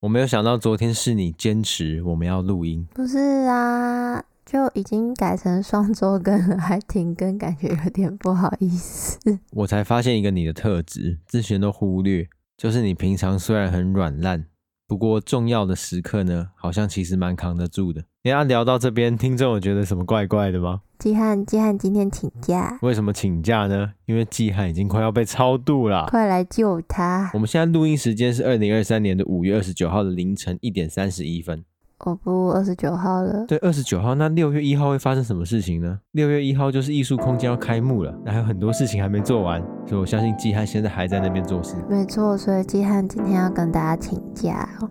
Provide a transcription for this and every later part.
我没有想到昨天是你坚持我们要录音。不是啊，就已经改成双周更了，还停更，感觉有点不好意思。我才发现一个你的特质，之前都忽略，就是你平常虽然很软烂。不过重要的时刻呢，好像其实蛮扛得住的。你要聊到这边，听众有觉得什么怪怪的吗？季汉，季汉今天请假。为什么请假呢？因为季汉已经快要被超度了，快来救他！我们现在录音时间是二零二三年的五月二十九号的凌晨一点三十一分。哦不，二十九号了。对，二十九号。那六月一号会发生什么事情呢？六月一号就是艺术空间要开幕了，那还有很多事情还没做完，所以我相信季汉现在还在那边做事。没错，所以季汉今天要跟大家请假哦。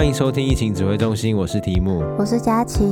欢迎收听疫情指挥中心，我是提姆，我是佳琪。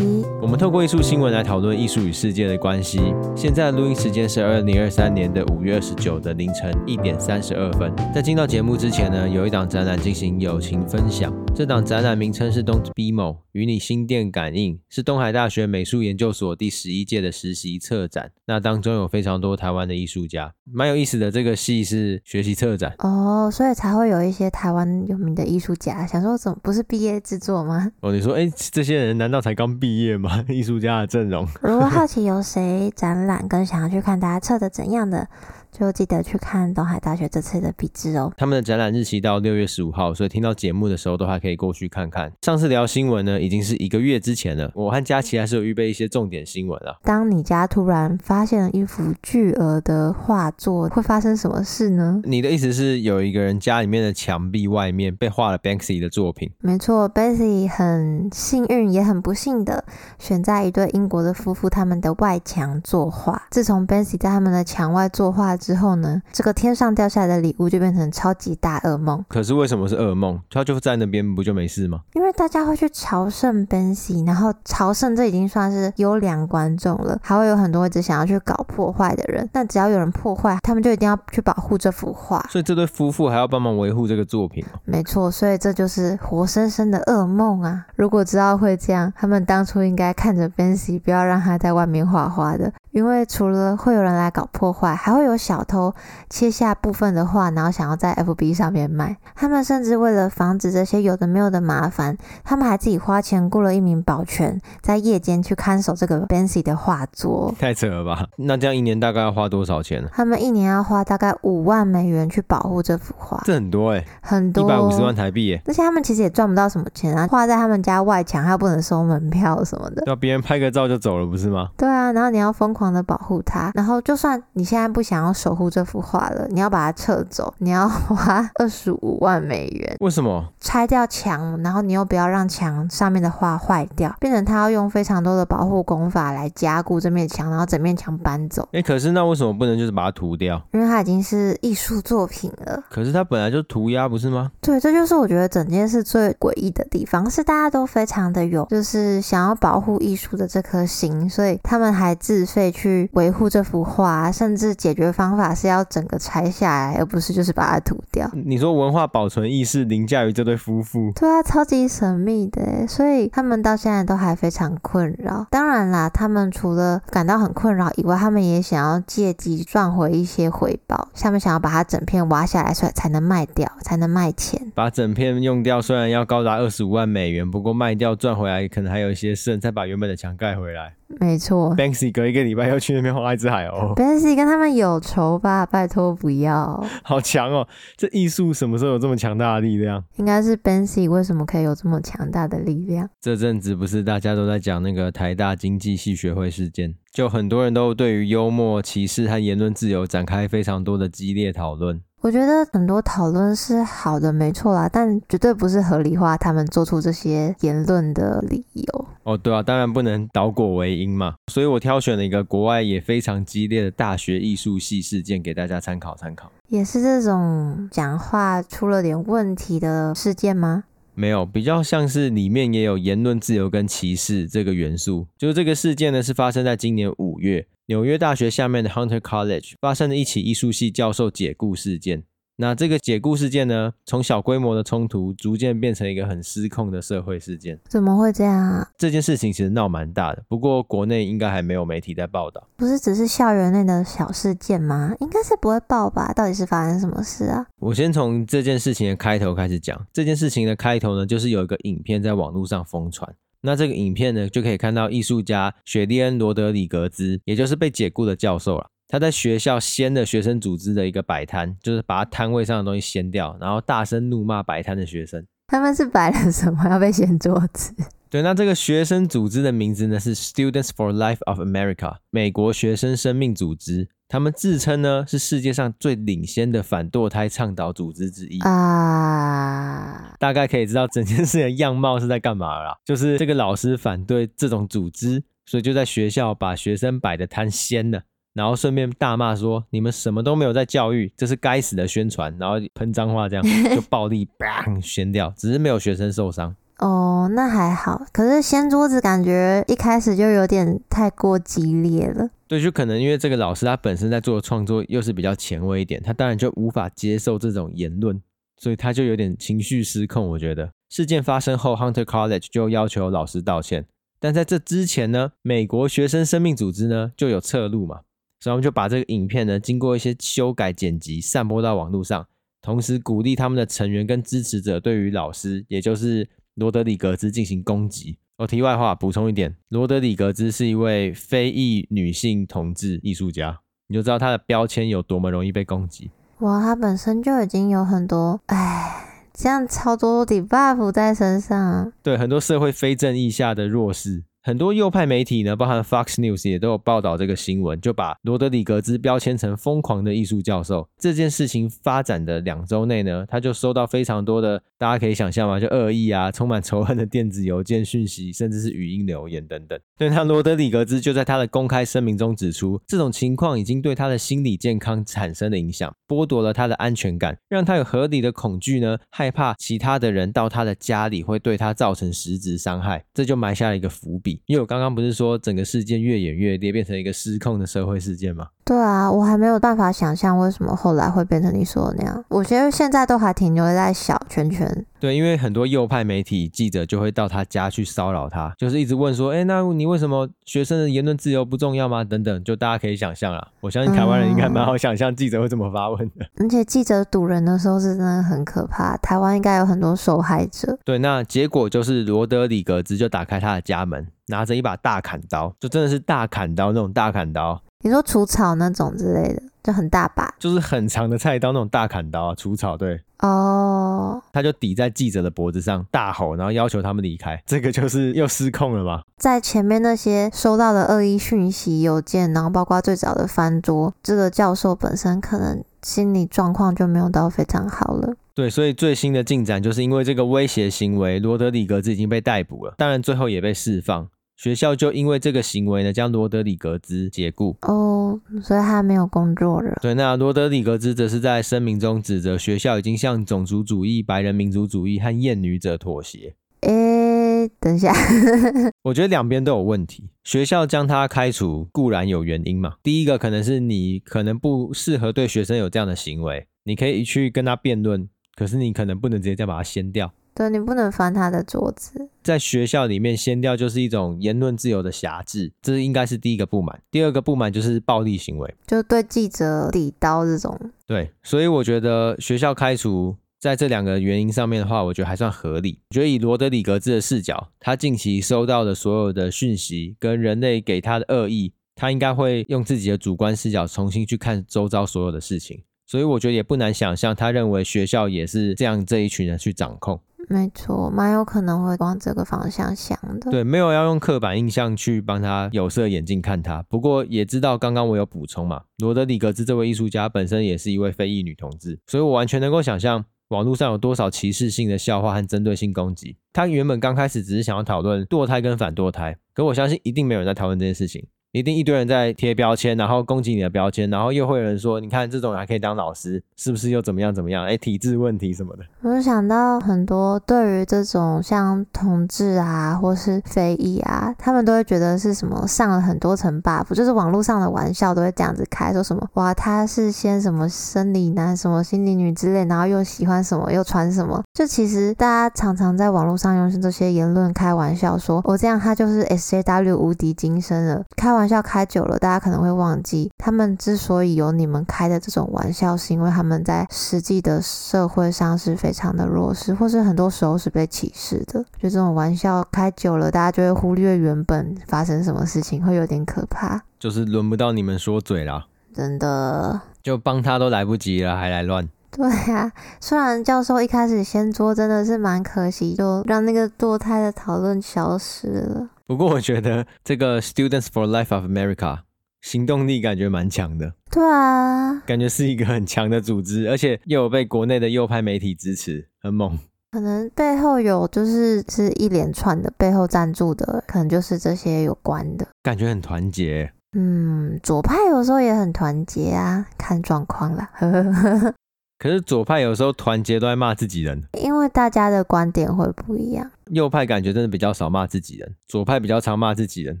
我们透过艺术新闻来讨论艺术与世界的关系。现在录音时间是二零二三年的五月二十九的凌晨一点三十二分。在进到节目之前呢，有一档展览进行友情分享。这档展览名称是 Don't BMO，与你心电感应，是东海大学美术研究所第十一届的实习策展。那当中有非常多台湾的艺术家，蛮有意思的。这个系是学习策展哦，所以才会有一些台湾有名的艺术家。想说怎么不是？是毕业制作吗？哦，你说，哎，这些人难道才刚毕业吗？艺术家的阵容。如果好 奇有谁展览，跟想要去看大家策的怎样的？就记得去看东海大学这次的毕制哦。他们的展览日期到六月十五号，所以听到节目的时候都还可以过去看看。上次聊新闻呢，已经是一个月之前了。我和佳琪还是有预备一些重点新闻啊。当你家突然发现了一幅巨额的画作，会发生什么事呢？你的意思是有一个人家里面的墙壁外面被画了 Banksy 的作品？没错，Banksy 很幸运也很不幸的选在一对英国的夫妇他们的外墙作画。自从 Banksy 在他们的墙外作画之后呢，这个天上掉下来的礼物就变成超级大噩梦。可是为什么是噩梦？他就在那边不就没事吗？因为大家会去朝圣 Banksy，然后朝圣这已经算是优良观众了，还会有很多一直想要去搞破坏的人。那只要有人破坏，他们就一定要去保护这幅画。所以这对夫妇还要帮忙维护这个作品。没错，所以这就是活生生的噩梦啊！如果知道会这样，他们当初应该看着 Banksy，不要让他在外面画画的。因为除了会有人来搞破坏，还会有小偷切下部分的画，然后想要在 FB 上面卖。他们甚至为了防止这些有的没有的麻烦，他们还自己花钱雇了一名保全，在夜间去看守这个 Banksy 的画作。太扯了吧？那这样一年大概要花多少钱呢？他们一年要花大概五万美元去保护这幅画。这很多哎、欸，很多，一百五十万台币哎。而且他们其实也赚不到什么钱啊，画在他们家外墙，还不能收门票什么的。要别人拍个照就走了，不是吗？对啊，然后你要疯狂的保护它，然后就算你现在不想要守护这幅画了，你要把它撤走，你要花二十五万美元。为什么？拆掉墙，然后你又不要让墙上面的画坏掉，变成他要用非常多的保护工法来加固这面墙，然后整面墙搬走。哎，可是那为什么不能就是把它涂掉？因为它已经是艺术作品了。可是它本来就涂鸦，不是吗？对，这就是我觉得整件事最诡异的地方，是大家都非常的有，就是想要保护艺术的这颗心，所以他们还自费去维护这幅画，甚至解决方法是要整个拆下来，而不是就是把它涂掉。你说文化保存意识凌驾于这对夫妇？对啊，超级神秘的，所以他们到现在都还非常困扰。当然啦，他们除了感到很困扰以外，他们也想要借机赚回一些回报。他们想要把它整片挖下来，所以才能卖掉，才能卖钱。把整片用掉，虽然要高达二十五万美元，不过卖掉赚回来，可能还有一些剩，再把原本的墙盖回来。没错，Banksy 隔一个礼拜要去那边画一只海鸥。Banksy 跟他们有仇吧？拜托不要。好强哦！这艺术什么时候有这么强大的力量？应该是 Banksy 为什么可以有这么强大的力量？这阵子不是大家都在讲那个台大经济系学会事件，就很多人都对于幽默、歧视和言论自由展开非常多的激烈讨论。我觉得很多讨论是好的，没错啦，但绝对不是合理化他们做出这些言论的理由。哦，对啊，当然不能倒果为因嘛，所以我挑选了一个国外也非常激烈的大学艺术系事件给大家参考参考。也是这种讲话出了点问题的事件吗？没有，比较像是里面也有言论自由跟歧视这个元素。就这个事件呢，是发生在今年五月。纽约大学下面的 Hunter College 发生了一起艺术系教授解雇事件。那这个解雇事件呢，从小规模的冲突逐渐变成一个很失控的社会事件。怎么会这样啊？这件事情其实闹蛮大的，不过国内应该还没有媒体在报道。不是只是校园内的小事件吗？应该是不会报吧？到底是发生什么事啊？我先从这件事情的开头开始讲。这件事情的开头呢，就是有一个影片在网络上疯传。那这个影片呢，就可以看到艺术家雪莉恩·罗德里格兹，也就是被解雇的教授了。他在学校掀了学生组织的一个摆摊，就是把他摊位上的东西掀掉，然后大声怒骂摆摊的学生。他们是摆了什么要被掀桌子？对，那这个学生组织的名字呢是 Students for Life of America，美国学生生命组织。他们自称呢是世界上最领先的反堕胎倡导组织之一啊。大概可以知道整件事的样貌是在干嘛啦，就是这个老师反对这种组织，所以就在学校把学生摆的摊掀了。然后顺便大骂说：“你们什么都没有在教育，这是该死的宣传。”然后喷脏话，这样 就暴力砰掀掉，只是没有学生受伤。哦，那还好。可是掀桌子感觉一开始就有点太过激烈了。对，就可能因为这个老师他本身在做创作又是比较前卫一点，他当然就无法接受这种言论，所以他就有点情绪失控。我觉得事件发生后，Hunter College 就要求老师道歉，但在这之前呢，美国学生生命组织呢就有侧录嘛。所以我们就把这个影片呢，经过一些修改剪辑，散播到网络上，同时鼓励他们的成员跟支持者对于老师，也就是罗德里格兹进行攻击。哦，题外话补充一点，罗德里格兹是一位非裔女性同志艺术家，你就知道她的标签有多么容易被攻击。哇，她本身就已经有很多，哎，这样超多 debuff 在身上。对，很多社会非正义下的弱势。很多右派媒体呢，包含 Fox News 也都有报道这个新闻，就把罗德里格兹标签成疯狂的艺术教授。这件事情发展的两周内呢，他就收到非常多的，大家可以想象嘛，就恶意啊，充满仇恨的电子邮件讯息，甚至是语音留言等等。对，他罗德里格兹就在他的公开声明中指出，这种情况已经对他的心理健康产生了影响，剥夺了他的安全感，让他有合理的恐惧呢，害怕其他的人到他的家里会对他造成实质伤害，这就埋下了一个伏笔。因为我刚刚不是说整个事件越演越烈，变成一个失控的社会事件吗？对啊，我还没有办法想象为什么后来会变成你说的那样。我觉得现在都还停留在小圈圈。对，因为很多右派媒体记者就会到他家去骚扰他，就是一直问说：“哎，那你为什么学生的言论自由不重要吗？”等等，就大家可以想象啦。我相信台湾人应该蛮好想象记者会怎么发问的。嗯，而且记者堵人的时候是真的很可怕，台湾应该有很多受害者。对，那结果就是罗德里格兹就打开他的家门。拿着一把大砍刀，就真的是大砍刀那种大砍刀。你说除草那种之类的，就很大把，就是很长的菜刀那种大砍刀啊，除草对。哦。Oh, 他就抵在记者的脖子上大吼，然后要求他们离开。这个就是又失控了吗？在前面那些收到的恶意讯息、邮件，然后包括最早的翻桌，这个教授本身可能心理状况就没有到非常好了。对，所以最新的进展就是因为这个威胁行为，罗德里格兹已经被逮捕了，当然最后也被释放。学校就因为这个行为呢，将罗德里格兹解雇哦，所以他没有工作了。对，那罗德里格兹则是在声明中指责学校已经向种族主义、白人民族主义和厌女者妥协。诶，等一下，我觉得两边都有问题。学校将他开除固然有原因嘛，第一个可能是你可能不适合对学生有这样的行为，你可以去跟他辩论，可是你可能不能直接再把他掀掉。对，你不能翻他的桌子，在学校里面掀掉就是一种言论自由的辖制，这应该是第一个不满。第二个不满就是暴力行为，就对记者抵刀这种。对，所以我觉得学校开除在这两个原因上面的话，我觉得还算合理。我觉得以罗德里格兹的视角，他近期收到的所有的讯息跟人类给他的恶意，他应该会用自己的主观视角重新去看周遭所有的事情。所以我觉得也不难想象，他认为学校也是这样这一群人去掌控。没错，蛮有可能会往这个方向想的。对，没有要用刻板印象去帮他有色眼镜看他。不过也知道，刚刚我有补充嘛，罗德里格兹这位艺术家本身也是一位非裔女同志，所以我完全能够想象网络上有多少歧视性的笑话和针对性攻击。他原本刚开始只是想要讨论堕胎跟反堕胎，可我相信一定没有人在讨论这件事情。一定一堆人在贴标签，然后攻击你的标签，然后又会有人说，你看这种人还可以当老师，是不是又怎么样怎么样？哎，体制问题什么的。我就想到很多对于这种像同志啊，或是非议啊，他们都会觉得是什么上了很多层 buff，就是网络上的玩笑都会这样子开，说什么哇他是先什么生理男，什么心理女之类，然后又喜欢什么又穿什么，就其实大家常常在网络上用这些言论开玩笑，说我、哦、这样他就是 SJW 无敌金身了，开玩笑开久了，大家可能会忘记，他们之所以有你们开的这种玩笑，是因为他们在实际的社会上是非常的弱势，或是很多时候是被歧视的。就这种玩笑开久了，大家就会忽略原本发生什么事情，会有点可怕。就是轮不到你们说嘴啦，真的，就帮他都来不及了，还来乱。对呀、啊，虽然教授一开始先作真的是蛮可惜，就让那个堕胎的讨论消失了。不过我觉得这个 Students for Life of America 行动力感觉蛮强的。对啊，感觉是一个很强的组织，而且又有被国内的右派媒体支持，很猛。可能背后有就是是一连串的背后赞助的，可能就是这些有关的。感觉很团结。嗯，左派有时候也很团结啊，看状况啦。可是左派有时候团结都在骂自己人，因为大家的观点会不一样。右派感觉真的比较少骂自己人，左派比较常骂自己人。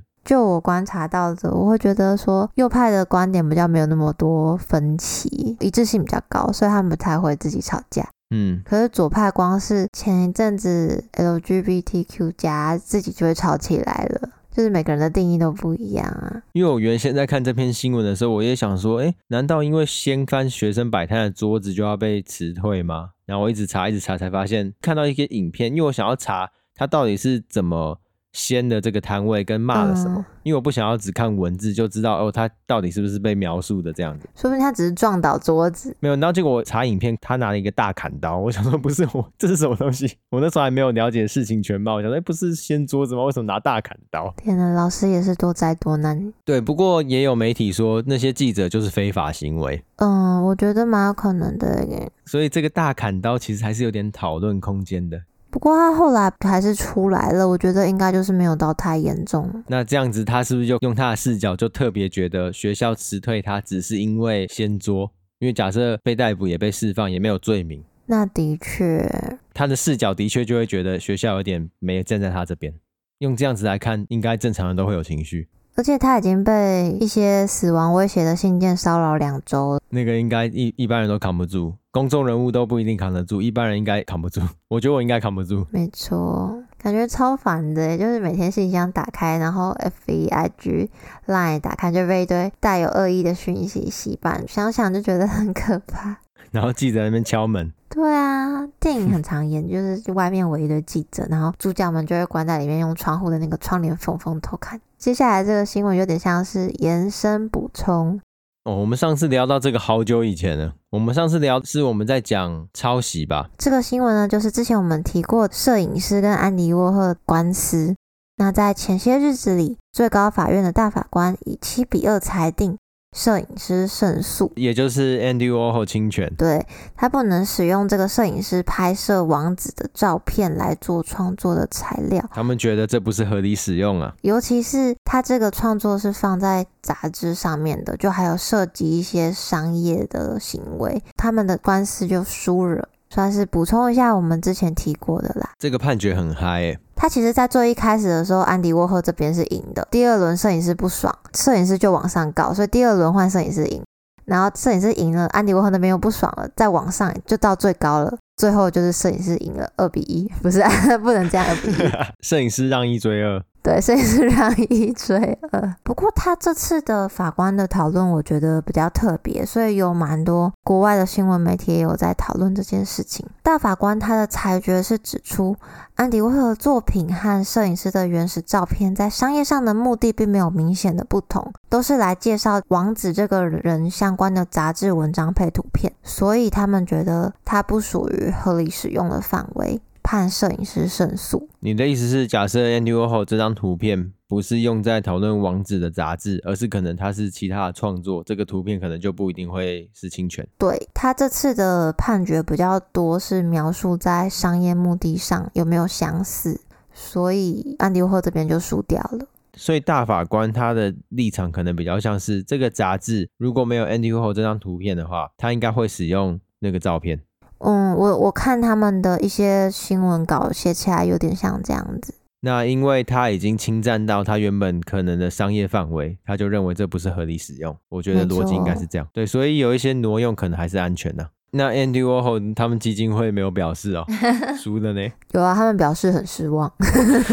就我观察到的，我会觉得说右派的观点比较没有那么多分歧，一致性比较高，所以他们不太会自己吵架。嗯，可是左派光是前一阵子 LGBTQ 加自己就会吵起来了。就是每个人的定义都不一样啊。因为我原先在看这篇新闻的时候，我也想说，哎，难道因为掀翻学生摆摊的桌子就要被辞退吗？然后我一直查，一直查，才发现看到一些影片，因为我想要查他到底是怎么。掀的这个摊位跟骂了什么？嗯、因为我不想要只看文字就知道哦，他到底是不是被描述的这样子？说不定他只是撞倒桌子。没有，然后结果我查影片，他拿了一个大砍刀。我想说，不是我，这是什么东西？我那时候还没有了解事情全貌。我想说，哎，不是掀桌子吗？为什么拿大砍刀？天哪，老师也是多灾多难。对，不过也有媒体说那些记者就是非法行为。嗯，我觉得蛮有可能的耶。所以这个大砍刀其实还是有点讨论空间的。不过他后来还是出来了，我觉得应该就是没有到太严重。那这样子，他是不是就用他的视角，就特别觉得学校辞退他，只是因为掀桌？因为假设被逮捕也被释放，也没有罪名。那的确，他的视角的确就会觉得学校有点没站在他这边。用这样子来看，应该正常人都会有情绪。而且他已经被一些死亡威胁的信件骚扰两周了，那个应该一一般人都扛不住，公众人物都不一定扛得住，一般人应该扛不住。我觉得我应该扛不住。没错，感觉超烦的，就是每天信箱打开，然后 FB、IG、Line 打开，就被一堆带有恶意的讯息洗版，想想就觉得很可怕。然后记者在那边敲门。对啊，电影很常演，就是外面围一堆记者，然后主角们就会关在里面，用窗户的那个窗帘缝缝偷看。接下来这个新闻有点像是延伸补充哦。我们上次聊到这个好久以前了，我们上次聊是我们在讲抄袭吧？这个新闻呢，就是之前我们提过摄影师跟安迪沃荷官司。那在前些日子里，最高法院的大法官以七比二裁定。摄影师胜诉，也就是 Andy Warhol 侵权，对，他不能使用这个摄影师拍摄王子的照片来做创作的材料。他们觉得这不是合理使用啊，尤其是他这个创作是放在杂志上面的，就还有涉及一些商业的行为，他们的官司就输了。算是补充一下我们之前提过的啦。这个判决很嗨诶。他其实，在最一开始的时候，安迪沃赫这边是赢的。第二轮摄影师不爽，摄影师就往上告，所以第二轮换摄影师赢。然后摄影师赢了，安迪沃赫那边又不爽了，再往上就到最高了。最后就是摄影师赢了二比一，不是 不能这样二比一。摄影师让一追二。对，所以是让一追二。不过他这次的法官的讨论，我觉得比较特别，所以有蛮多国外的新闻媒体也有在讨论这件事情。大法官他的裁决是指出，安迪沃荷的作品和摄影师的原始照片在商业上的目的并没有明显的不同，都是来介绍王子这个人相关的杂志文章配图片，所以他们觉得它不属于合理使用的范围。判摄影师胜诉。你的意思是，假设 Andy Warhol 这张图片不是用在讨论王子的杂志，而是可能他是其他的创作，这个图片可能就不一定会是侵权。对，他这次的判决比较多是描述在商业目的上有没有相似，所以 Andy Warhol 这边就输掉了。所以大法官他的立场可能比较像是这个杂志如果没有 Andy Warhol 这张图片的话，他应该会使用那个照片。嗯，我我看他们的一些新闻稿写起来有点像这样子。那因为他已经侵占到他原本可能的商业范围，他就认为这不是合理使用。我觉得逻辑应该是这样。对，所以有一些挪用可能还是安全的啊。那 Andy Warhol 他们基金会没有表示哦，输了呢？有啊，他们表示很失望。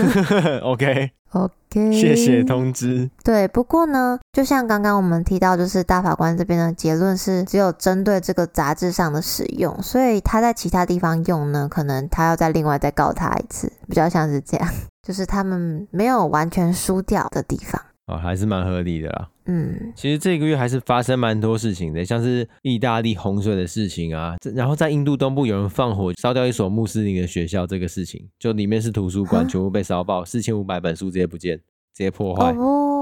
OK OK，谢谢通知。对，不过呢，就像刚刚我们提到，就是大法官这边的结论是只有针对这个杂志上的使用，所以他在其他地方用呢，可能他要再另外再告他一次，比较像是这样，就是他们没有完全输掉的地方。哦，还是蛮合理的啦。嗯，其实这个月还是发生蛮多事情的，像是意大利洪水的事情啊，然后在印度东部有人放火烧掉一所穆斯林的学校，这个事情就里面是图书馆，全部被烧爆，四千五百本书直接不见，直接破坏。哦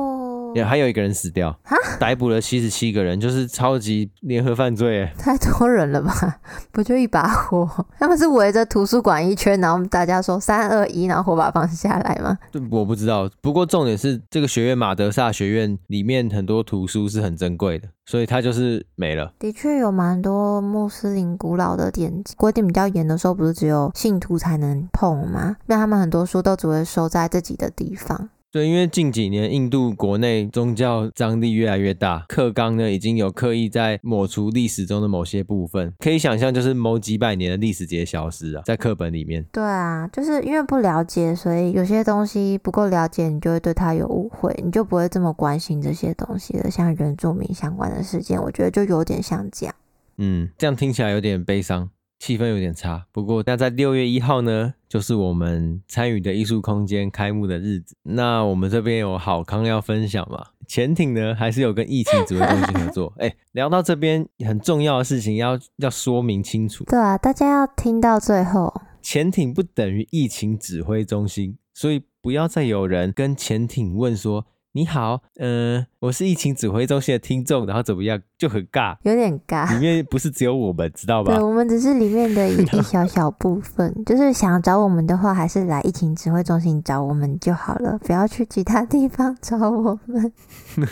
也还有一个人死掉，哈，逮捕了七十七个人，就是超级联合犯罪，哎，太多人了吧？不就一把火？他们是围着图书馆一圈，然后大家说三二一，然后火把放下来吗？我不知道。不过重点是这个学院马德萨学院里面很多图书是很珍贵的，所以它就是没了。的确有蛮多穆斯林古老的典籍，规定比较严的时候，不是只有信徒才能碰吗？那他们很多书都只会收在自己的地方。对，因为近几年印度国内宗教张力越来越大，课纲呢已经有刻意在抹除历史中的某些部分，可以想象就是某几百年的历史直接消失啊，在课本里面。对啊，就是因为不了解，所以有些东西不够了解，你就会对它有误会，你就不会这么关心这些东西了。像原住民相关的事件，我觉得就有点像这样。嗯，这样听起来有点悲伤。气氛有点差，不过那在六月一号呢，就是我们参与的艺术空间开幕的日子。那我们这边有好康要分享嘛？潜艇呢，还是有跟疫情指挥中心合作？哎、欸，聊到这边很重要的事情要要说明清楚。对啊，大家要听到最后。潜艇不等于疫情指挥中心，所以不要再有人跟潜艇问说。你好，嗯、呃，我是疫情指挥中心的听众，然后怎么样，就很尬，有点尬。里面不是只有我们，知道吧？对，我们只是里面的一 一小小部分，就是想找我们的话，还是来疫情指挥中心找我们就好了，不要去其他地方找我们。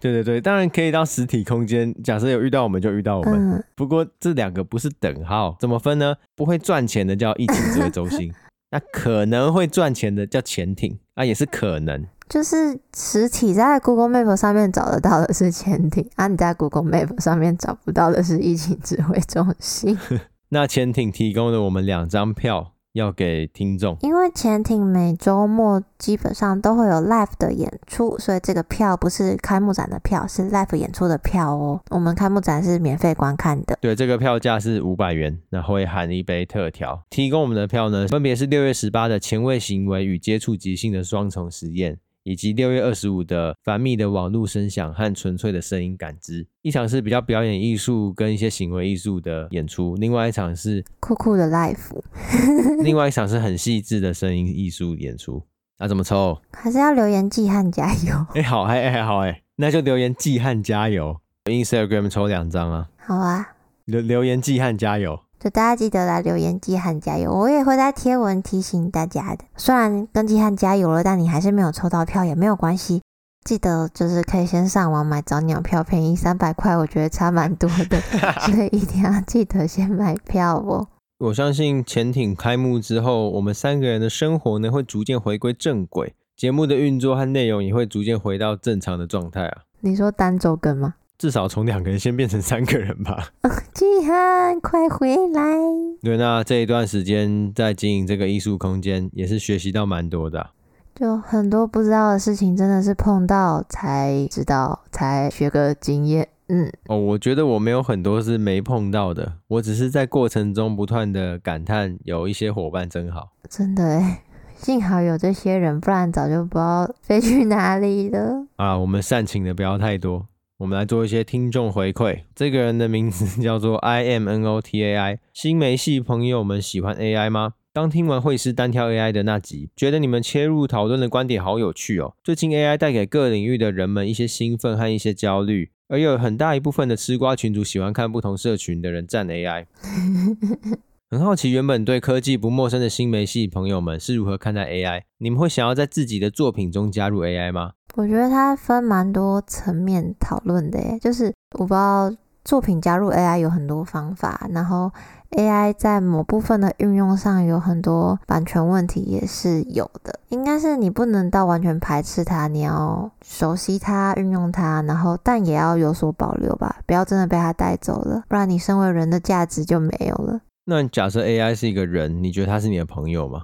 对对对，当然可以到实体空间，假设有遇到我们就遇到我们。嗯、不过这两个不是等号，怎么分呢？不会赚钱的叫疫情指挥中心，那可能会赚钱的叫潜艇，啊，也是可能。就是实体在 Google Map 上面找得到的是潜艇，啊，你在 Google Map 上面找不到的是疫情指挥中心。那潜艇提供了我们两张票要给听众，因为潜艇每周末基本上都会有 live 的演出，所以这个票不是开幕展的票，是 live 演出的票哦。我们开幕展是免费观看的，对，这个票价是五百元，然后会含一杯特调。提供我们的票呢，分别是六月十八的前卫行为与接触即兴的双重实验。以及六月二十五的繁密的网络声响和纯粹的声音感知，一场是比较表演艺术跟一些行为艺术的演出，另外一场是酷酷的 life，另外一 场是很细致的声音艺术演出。那、啊、怎么抽？还是要留言记和加油？哎、欸，好，哎、欸、哎好哎、欸，那就留言记和加油。Instagram 抽两张啊。好啊。留留言记和加油。就大家记得来留言季汉加油，我也会在贴文提醒大家的。虽然跟季汉加油了，但你还是没有抽到票也没有关系。记得就是可以先上网买早鸟票，便宜三百块，我觉得差蛮多的，所以一定要记得先买票哦。我相信潜艇开幕之后，我们三个人的生活呢会逐渐回归正轨，节目的运作和内容也会逐渐回到正常的状态啊。你说单周更吗？至少从两个人先变成三个人吧。季涵，快回来！对，那这一段时间在经营这个艺术空间，也是学习到蛮多的啊。就很多不知道的事情，真的是碰到才知道，才学个经验。嗯，哦，我觉得我没有很多是没碰到的，我只是在过程中不断的感叹，有一些伙伴真好。真的哎，幸好有这些人，不然早就不知道飞去哪里了。啊，我们煽情的不要太多。我们来做一些听众回馈。这个人的名字 叫做 I M N O T A I。新媒系朋友们喜欢 AI 吗？当听完会师单挑 AI 的那集，觉得你们切入讨论的观点好有趣哦。最近 AI 带给各领域的人们一些兴奋和一些焦虑，而有很大一部分的吃瓜群主喜欢看不同社群的人站 AI。很好奇，原本对科技不陌生的新媒系朋友们是如何看待 AI？你们会想要在自己的作品中加入 AI 吗？我觉得它分蛮多层面讨论的耶，就是我不知道作品加入 AI 有很多方法，然后 AI 在某部分的运用上有很多版权问题也是有的。应该是你不能到完全排斥它，你要熟悉它、运用它，然后但也要有所保留吧，不要真的被它带走了，不然你身为人的价值就没有了。那假设 AI 是一个人，你觉得他是你的朋友吗？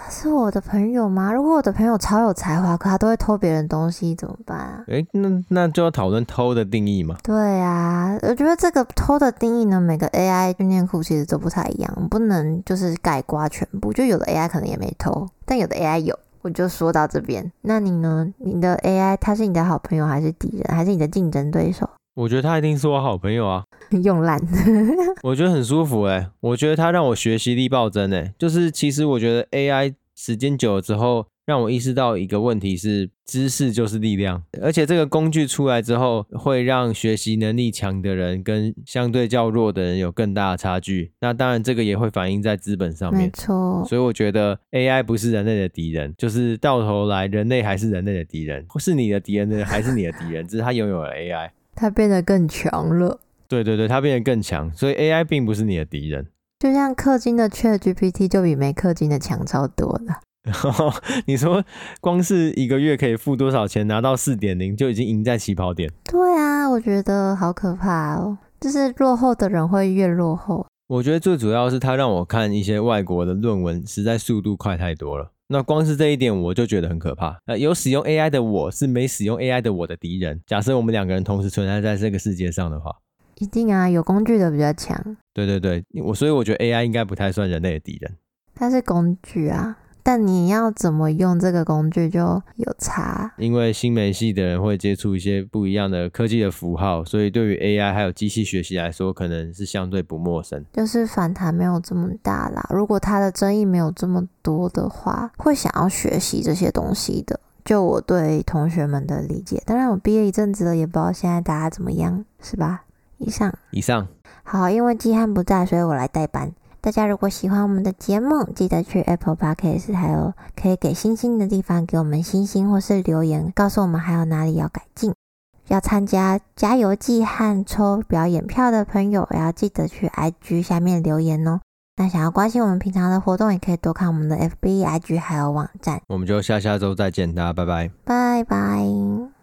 他是我的朋友吗？如果我的朋友超有才华，可他都会偷别人东西，怎么办啊？诶，那那就要讨论偷的定义嘛。对啊，我觉得这个偷的定义呢，每个 AI 训练库其实都不太一样，不能就是概括全部。就有的 AI 可能也没偷，但有的 AI 有。我就说到这边，那你呢？你的 AI 他是你的好朋友还是敌人，还是你的竞争对手？我觉得他一定是我好朋友啊。用烂，我觉得很舒服哎、欸，我觉得它让我学习力暴增哎、欸，就是其实我觉得 AI 时间久了之后，让我意识到一个问题是，知识就是力量，而且这个工具出来之后，会让学习能力强的人跟相对较弱的人有更大的差距。那当然，这个也会反映在资本上面，没错。所以我觉得 AI 不是人类的敌人，就是到头来人类还是人类的敌人，或是你的敌人的还是你的敌人，只是他拥有了 AI，他变得更强了。对对对，它变得更强，所以 AI 并不是你的敌人。就像氪金的 ChatGPT 就比没氪金的强超多了。你说光是一个月可以付多少钱拿到四点零，就已经赢在起跑点。对啊，我觉得好可怕哦，就是落后的人会越落后。我觉得最主要是它让我看一些外国的论文，实在速度快太多了。那光是这一点我就觉得很可怕。呃，有使用 AI 的我是没使用 AI 的我的敌人。假设我们两个人同时存在在这个世界上的话。一定啊，有工具的比较强。对对对，我所以我觉得 AI 应该不太算人类的敌人。它是工具啊，但你要怎么用这个工具就有差。因为新媒系的人会接触一些不一样的科技的符号，所以对于 AI 还有机器学习来说，可能是相对不陌生。就是反弹没有这么大啦。如果它的争议没有这么多的话，会想要学习这些东西的。就我对同学们的理解，当然我毕业一阵子了，也不知道现在大家怎么样，是吧？以上，以上，好，因为季汉不在，所以我来代班。大家如果喜欢我们的节目，记得去 Apple Podcast，还有可以给星星的地方给我们星星，或是留言告诉我们还有哪里要改进。要参加加油季汉抽表演票的朋友，也要记得去 IG 下面留言哦。那想要关心我们平常的活动，也可以多看我们的 FB、IG 还有网站。我们就下下周再见，大家拜拜，拜拜。